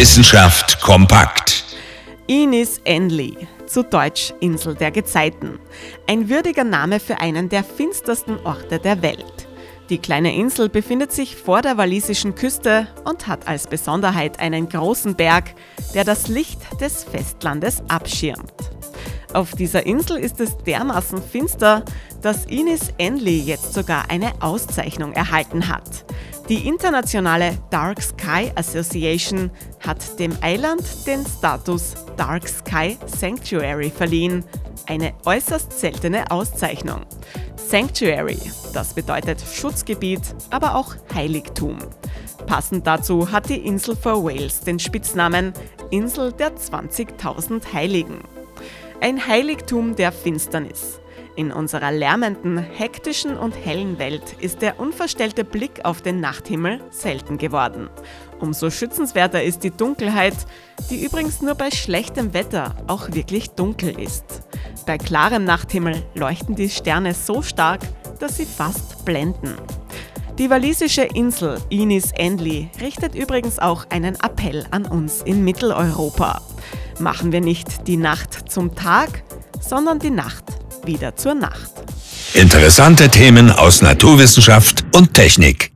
Wissenschaft kompakt. Inis Enley, zu Deutsch Insel der Gezeiten. Ein würdiger Name für einen der finstersten Orte der Welt. Die kleine Insel befindet sich vor der walisischen Küste und hat als Besonderheit einen großen Berg, der das Licht des Festlandes abschirmt. Auf dieser Insel ist es dermaßen finster, dass Ines Enley jetzt sogar eine Auszeichnung erhalten hat. Die internationale Dark Sky Association hat dem Eiland den Status Dark Sky Sanctuary verliehen, eine äußerst seltene Auszeichnung. Sanctuary, das bedeutet Schutzgebiet, aber auch Heiligtum. Passend dazu hat die Insel vor Wales den Spitznamen Insel der 20.000 Heiligen. Ein Heiligtum der Finsternis. In unserer lärmenden, hektischen und hellen Welt ist der unverstellte Blick auf den Nachthimmel selten geworden. Umso schützenswerter ist die Dunkelheit, die übrigens nur bei schlechtem Wetter auch wirklich dunkel ist. Bei klarem Nachthimmel leuchten die Sterne so stark, dass sie fast blenden. Die walisische Insel Inis Endley richtet übrigens auch einen Appell an uns in Mitteleuropa. Machen wir nicht die Nacht zum Tag, sondern die Nacht wieder zur Nacht. Interessante Themen aus Naturwissenschaft und Technik.